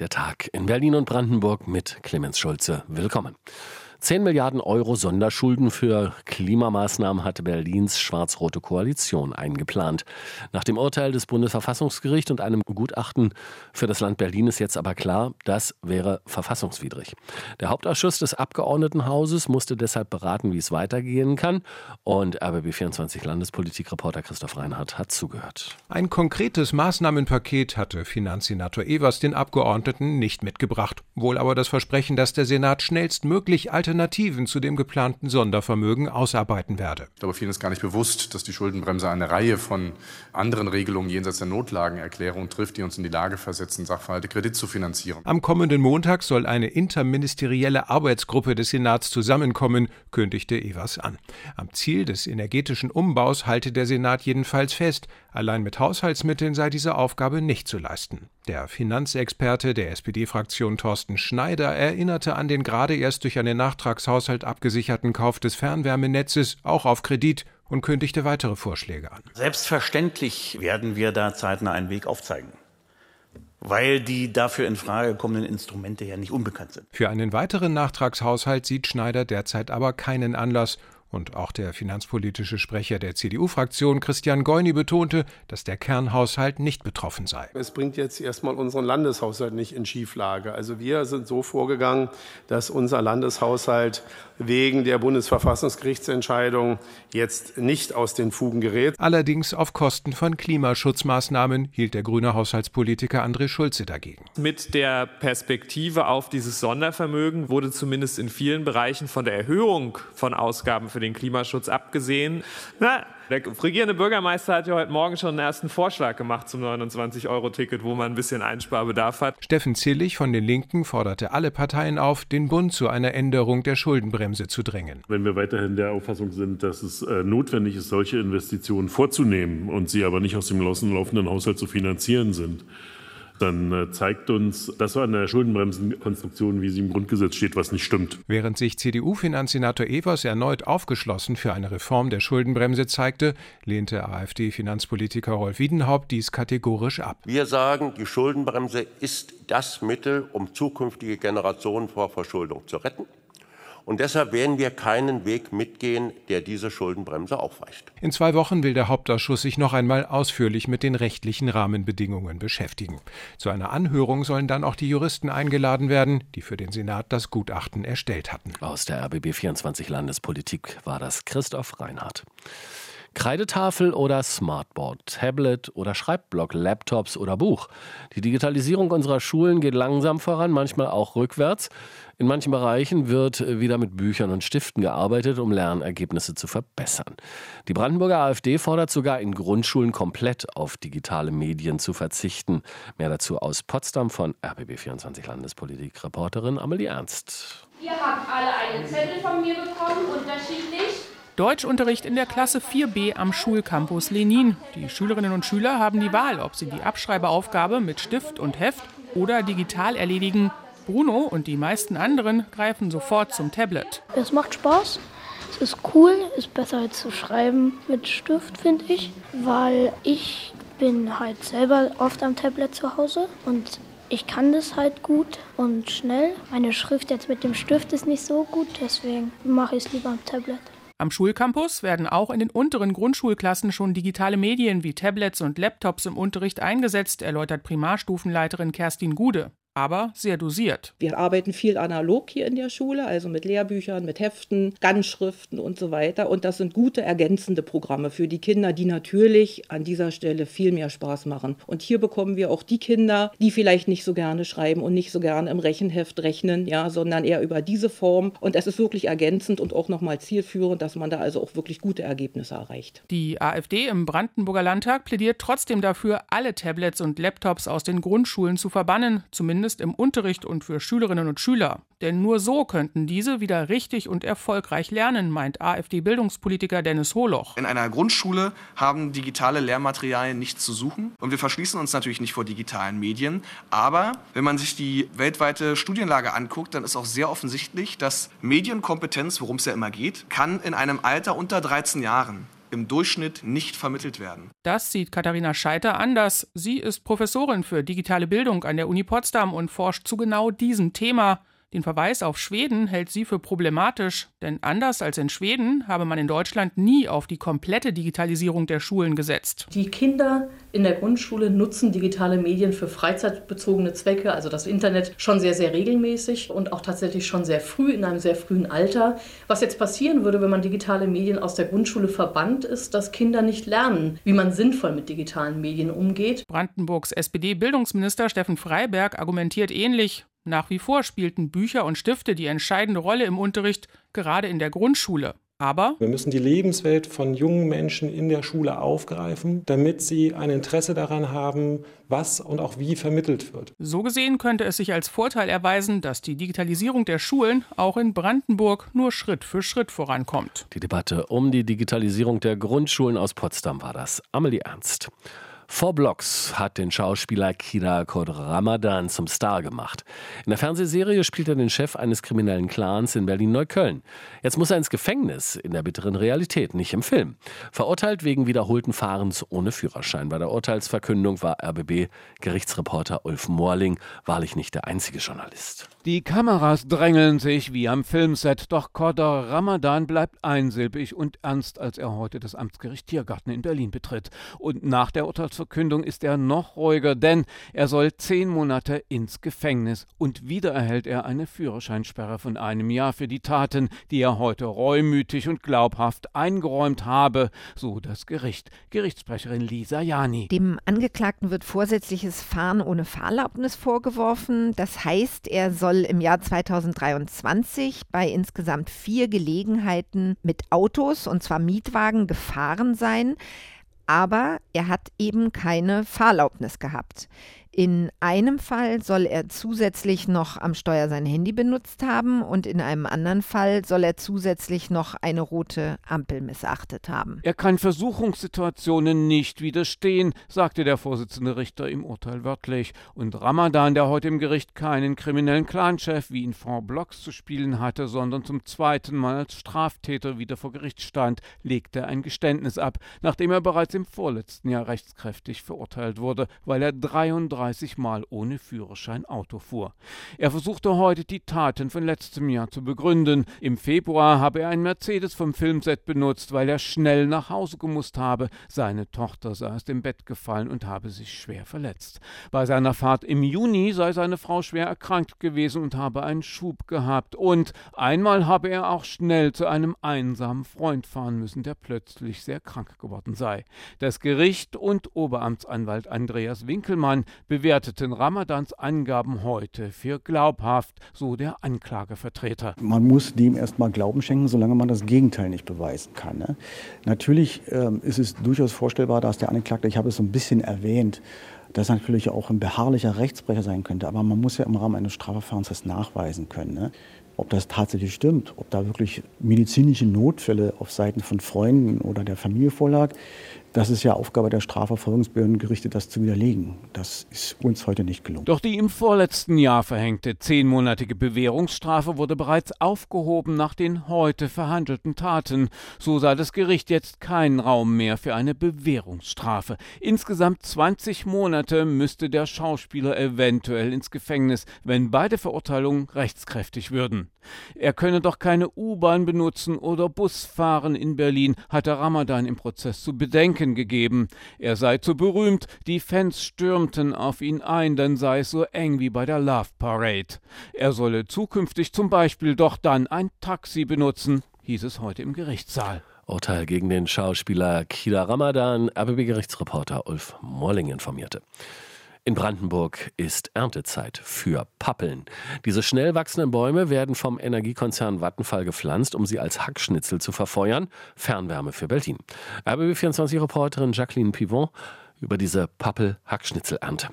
Der Tag in Berlin und Brandenburg mit Clemens Schulze. Willkommen. 10 Milliarden Euro Sonderschulden für Klimamaßnahmen hatte Berlins schwarz-rote Koalition eingeplant. Nach dem Urteil des Bundesverfassungsgerichts und einem Gutachten für das Land Berlin ist jetzt aber klar, das wäre verfassungswidrig. Der Hauptausschuss des Abgeordnetenhauses musste deshalb beraten, wie es weitergehen kann. Und RBB24 Landespolitikreporter Christoph Reinhardt hat zugehört. Ein konkretes Maßnahmenpaket hatte Finanzsenator Evers den Abgeordneten nicht mitgebracht. Wohl aber das Versprechen, dass der Senat schnellstmöglich Alternativen Alternativen zu dem geplanten Sondervermögen ausarbeiten werde. Ich glaube, vielen ist gar nicht bewusst, dass die Schuldenbremse eine Reihe von anderen Regelungen jenseits der Notlagenerklärung trifft, die uns in die Lage versetzen, Sachverhalte Kredit zu finanzieren. Am kommenden Montag soll eine interministerielle Arbeitsgruppe des Senats zusammenkommen, kündigte Evers an. Am Ziel des energetischen Umbaus halte der Senat jedenfalls fest, allein mit Haushaltsmitteln sei diese Aufgabe nicht zu leisten. Der Finanzexperte der SPD-Fraktion Thorsten Schneider erinnerte an den gerade erst durch einen Nachtragshaushalt abgesicherten Kauf des Fernwärmenetzes auch auf Kredit und kündigte weitere Vorschläge an. Selbstverständlich werden wir da zeitnah einen Weg aufzeigen weil die dafür in Frage kommenden Instrumente ja nicht unbekannt sind. Für einen weiteren Nachtragshaushalt sieht Schneider derzeit aber keinen Anlass und auch der finanzpolitische Sprecher der CDU-Fraktion Christian Goini betonte, dass der Kernhaushalt nicht betroffen sei. Es bringt jetzt erstmal unseren Landeshaushalt nicht in Schieflage. Also wir sind so vorgegangen, dass unser Landeshaushalt wegen der Bundesverfassungsgerichtsentscheidung jetzt nicht aus den Fugen gerät. Allerdings auf Kosten von Klimaschutzmaßnahmen hielt der grüne Haushaltspolitiker André Schulze dagegen. Mit der Perspektive auf dieses Sondervermögen wurde zumindest in vielen Bereichen von der Erhöhung von Ausgaben für den Klimaschutz abgesehen. Na, der regierende Bürgermeister hat ja heute Morgen schon einen ersten Vorschlag gemacht zum 29-Euro-Ticket, wo man ein bisschen Einsparbedarf hat. Steffen Zillig von den Linken forderte alle Parteien auf, den Bund zu einer Änderung der Schuldenbremse zu drängen. Wenn wir weiterhin der Auffassung sind, dass es äh, notwendig ist, solche Investitionen vorzunehmen und sie aber nicht aus dem laufenden Haushalt zu finanzieren sind, dann äh, zeigt uns, dass an der Schuldenbremsenkonstruktion, wie sie im Grundgesetz steht, was nicht stimmt. Während sich CDU-Finanzsenator Evers erneut aufgeschlossen für eine Reform der Schuldenbremse zeigte, lehnte AfD-Finanzpolitiker Rolf Wiedenhaupt dies kategorisch ab. Wir sagen, die Schuldenbremse ist das Mittel, um zukünftige Generationen vor Verschuldung zu retten. Und deshalb werden wir keinen Weg mitgehen, der diese Schuldenbremse aufweicht. In zwei Wochen will der Hauptausschuss sich noch einmal ausführlich mit den rechtlichen Rahmenbedingungen beschäftigen. Zu einer Anhörung sollen dann auch die Juristen eingeladen werden, die für den Senat das Gutachten erstellt hatten. Aus der RBB 24 Landespolitik war das Christoph Reinhardt. Kreidetafel oder Smartboard, Tablet oder Schreibblock, Laptops oder Buch. Die Digitalisierung unserer Schulen geht langsam voran, manchmal auch rückwärts. In manchen Bereichen wird wieder mit Büchern und Stiften gearbeitet, um Lernergebnisse zu verbessern. Die Brandenburger AfD fordert sogar in Grundschulen komplett auf digitale Medien zu verzichten. Mehr dazu aus Potsdam von RBB24 Landespolitik-Reporterin Amelie Ernst. Ihr habt alle einen Zettel von mir bekommen, unterschiedlich. Deutschunterricht in der Klasse 4b am Schulcampus Lenin. Die Schülerinnen und Schüler haben die Wahl, ob sie die Abschreibeaufgabe mit Stift und Heft oder digital erledigen. Bruno und die meisten anderen greifen sofort zum Tablet. Es macht Spaß. Es ist cool, ist besser als zu schreiben mit Stift, finde ich, weil ich bin halt selber oft am Tablet zu Hause und ich kann das halt gut und schnell. Meine Schrift jetzt mit dem Stift ist nicht so gut, deswegen mache ich es lieber am Tablet. Am Schulcampus werden auch in den unteren Grundschulklassen schon digitale Medien wie Tablets und Laptops im Unterricht eingesetzt, erläutert Primarstufenleiterin Kerstin Gude aber sehr dosiert. Wir arbeiten viel analog hier in der Schule, also mit Lehrbüchern, mit Heften, Ganzschriften und so weiter. Und das sind gute ergänzende Programme für die Kinder, die natürlich an dieser Stelle viel mehr Spaß machen. Und hier bekommen wir auch die Kinder, die vielleicht nicht so gerne schreiben und nicht so gerne im Rechenheft rechnen, ja, sondern eher über diese Form. Und es ist wirklich ergänzend und auch nochmal zielführend, dass man da also auch wirklich gute Ergebnisse erreicht. Die AfD im Brandenburger Landtag plädiert trotzdem dafür, alle Tablets und Laptops aus den Grundschulen zu verbannen, zumindest zumindest im Unterricht und für Schülerinnen und Schüler. Denn nur so könnten diese wieder richtig und erfolgreich lernen, meint AfD-Bildungspolitiker Dennis Holoch. In einer Grundschule haben digitale Lehrmaterialien nichts zu suchen. Und wir verschließen uns natürlich nicht vor digitalen Medien. Aber wenn man sich die weltweite Studienlage anguckt, dann ist auch sehr offensichtlich, dass Medienkompetenz, worum es ja immer geht, kann in einem Alter unter 13 Jahren im Durchschnitt nicht vermittelt werden. Das sieht Katharina Scheiter anders. Sie ist Professorin für digitale Bildung an der Uni Potsdam und forscht zu genau diesem Thema. Den Verweis auf Schweden hält sie für problematisch, denn anders als in Schweden habe man in Deutschland nie auf die komplette Digitalisierung der Schulen gesetzt. Die Kinder in der Grundschule nutzen digitale Medien für freizeitbezogene Zwecke, also das Internet, schon sehr, sehr regelmäßig und auch tatsächlich schon sehr früh, in einem sehr frühen Alter. Was jetzt passieren würde, wenn man digitale Medien aus der Grundschule verbannt, ist, dass Kinder nicht lernen, wie man sinnvoll mit digitalen Medien umgeht. Brandenburgs SPD-Bildungsminister Steffen Freiberg argumentiert ähnlich. Nach wie vor spielten Bücher und Stifte die entscheidende Rolle im Unterricht, gerade in der Grundschule. Aber wir müssen die Lebenswelt von jungen Menschen in der Schule aufgreifen, damit sie ein Interesse daran haben, was und auch wie vermittelt wird. So gesehen könnte es sich als Vorteil erweisen, dass die Digitalisierung der Schulen auch in Brandenburg nur Schritt für Schritt vorankommt. Die Debatte um die Digitalisierung der Grundschulen aus Potsdam war das. Amelie Ernst. Four Blocks hat den Schauspieler Kira Kod Ramadan zum Star gemacht. In der Fernsehserie spielt er den Chef eines kriminellen Clans in Berlin-Neukölln. Jetzt muss er ins Gefängnis, in der bitteren Realität, nicht im Film. Verurteilt wegen wiederholten Fahrens ohne Führerschein. Bei der Urteilsverkündung war RBB-Gerichtsreporter Ulf Morling wahrlich nicht der einzige Journalist. Die Kameras drängeln sich wie am Filmset, doch Kodor Ramadan bleibt einsilbig und ernst, als er heute das Amtsgericht Tiergarten in Berlin betritt. Und nach der Urteilsverkündung ist er noch ruhiger, denn er soll zehn Monate ins Gefängnis und wieder erhält er eine Führerscheinsperre von einem Jahr für die Taten, die er heute reumütig und glaubhaft eingeräumt habe, so das Gericht. Gerichtssprecherin Lisa Jani. Dem Angeklagten wird vorsätzliches Fahren ohne Fahrerlaubnis vorgeworfen. Das heißt, er soll im Jahr 2023 bei insgesamt vier Gelegenheiten mit Autos, und zwar Mietwagen, gefahren sein. Aber er hat eben keine Fahrerlaubnis gehabt. In einem Fall soll er zusätzlich noch am Steuer sein Handy benutzt haben und in einem anderen Fall soll er zusätzlich noch eine rote Ampel missachtet haben. Er kann Versuchungssituationen nicht widerstehen, sagte der Vorsitzende Richter im Urteil wörtlich. Und Ramadan, der heute im Gericht keinen kriminellen Clanchef wie in Four Blocks zu spielen hatte, sondern zum zweiten Mal als Straftäter wieder vor Gericht stand, legte ein Geständnis ab, nachdem er bereits im vorletzten Jahr rechtskräftig verurteilt wurde, weil er 33 35 Mal ohne Führerschein Auto fuhr. Er versuchte heute die Taten von letztem Jahr zu begründen. Im Februar habe er einen Mercedes vom Filmset benutzt, weil er schnell nach Hause gemusst habe. Seine Tochter sei aus dem Bett gefallen und habe sich schwer verletzt. Bei seiner Fahrt im Juni sei seine Frau schwer erkrankt gewesen und habe einen Schub gehabt. Und einmal habe er auch schnell zu einem einsamen Freund fahren müssen, der plötzlich sehr krank geworden sei. Das Gericht und Oberamtsanwalt Andreas Winkelmann bewerteten Ramadans Angaben heute für glaubhaft, so der Anklagevertreter. Man muss dem erstmal Glauben schenken, solange man das Gegenteil nicht beweisen kann. Ne? Natürlich ähm, ist es durchaus vorstellbar, dass der Angeklagte, ich habe es so ein bisschen erwähnt, dass er natürlich auch ein beharrlicher Rechtsbrecher sein könnte. Aber man muss ja im Rahmen eines Strafverfahrens das nachweisen können. Ne? Ob das tatsächlich stimmt, ob da wirklich medizinische Notfälle auf Seiten von Freunden oder der Familie vorlag, das ist ja Aufgabe der Strafverfolgungsbehördengerichte, das zu widerlegen. Das ist uns heute nicht gelungen. Doch die im vorletzten Jahr verhängte zehnmonatige Bewährungsstrafe wurde bereits aufgehoben nach den heute verhandelten Taten. So sah das Gericht jetzt keinen Raum mehr für eine Bewährungsstrafe. Insgesamt 20 Monate müsste der Schauspieler eventuell ins Gefängnis, wenn beide Verurteilungen rechtskräftig würden. Er könne doch keine U-Bahn benutzen oder Bus fahren in Berlin, hatte Ramadan im Prozess zu bedenken gegeben. Er sei zu berühmt, die Fans stürmten auf ihn ein, dann sei es so eng wie bei der Love Parade. Er solle zukünftig zum Beispiel doch dann ein Taxi benutzen, hieß es heute im Gerichtssaal. Urteil gegen den Schauspieler Kida Ramadan, RBB-Gerichtsreporter Ulf Morling informierte. In Brandenburg ist Erntezeit für Pappeln. Diese schnell wachsenden Bäume werden vom Energiekonzern Vattenfall gepflanzt, um sie als Hackschnitzel zu verfeuern. Fernwärme für Berlin. RBB24-Reporterin Jacqueline Pivon über diese Pappel-Hackschnitzelernte.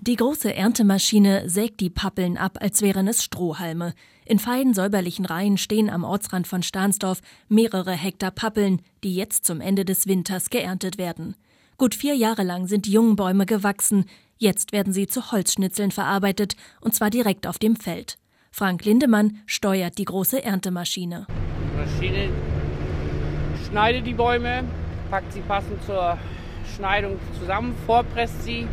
Die große Erntemaschine sägt die Pappeln ab, als wären es Strohhalme. In feinen säuberlichen Reihen stehen am Ortsrand von Stahnsdorf mehrere Hektar Pappeln, die jetzt zum Ende des Winters geerntet werden. Gut vier Jahre lang sind die jungen Bäume gewachsen. Jetzt werden sie zu Holzschnitzeln verarbeitet, und zwar direkt auf dem Feld. Frank Lindemann steuert die große Erntemaschine. Die Maschine schneidet die Bäume, packt sie passend zur Schneidung zusammen, vorpresst sie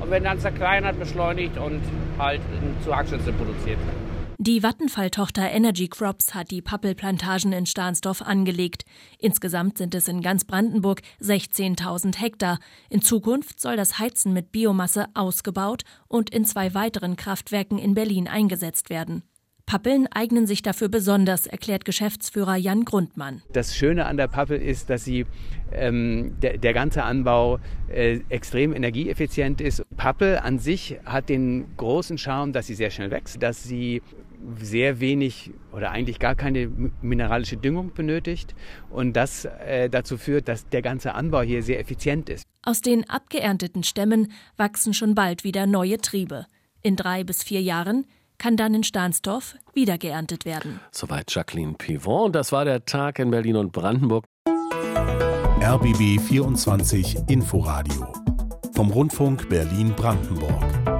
und wenn dann zerkleinert, beschleunigt und halt zu Hackschnitzel produziert. Die Vattenfall-Tochter Energy Crops hat die Pappelplantagen in Stahnsdorf angelegt. Insgesamt sind es in ganz Brandenburg 16.000 Hektar. In Zukunft soll das Heizen mit Biomasse ausgebaut und in zwei weiteren Kraftwerken in Berlin eingesetzt werden. Pappeln eignen sich dafür besonders, erklärt Geschäftsführer Jan Grundmann. Das Schöne an der Pappel ist, dass sie ähm, der, der, ganze Anbau äh, extrem energieeffizient ist. Pappel an sich hat den großen Charme, dass sie sehr schnell wächst, dass sie sehr wenig oder eigentlich gar keine mineralische Düngung benötigt und das äh, dazu führt, dass der ganze Anbau hier sehr effizient ist. Aus den abgeernteten Stämmen wachsen schon bald wieder neue Triebe. In drei bis vier Jahren kann dann in Stahnsdorf wieder geerntet werden. Soweit Jacqueline Pivon. Das war der Tag in Berlin und Brandenburg. RBB 24 Inforadio vom Rundfunk Berlin-Brandenburg.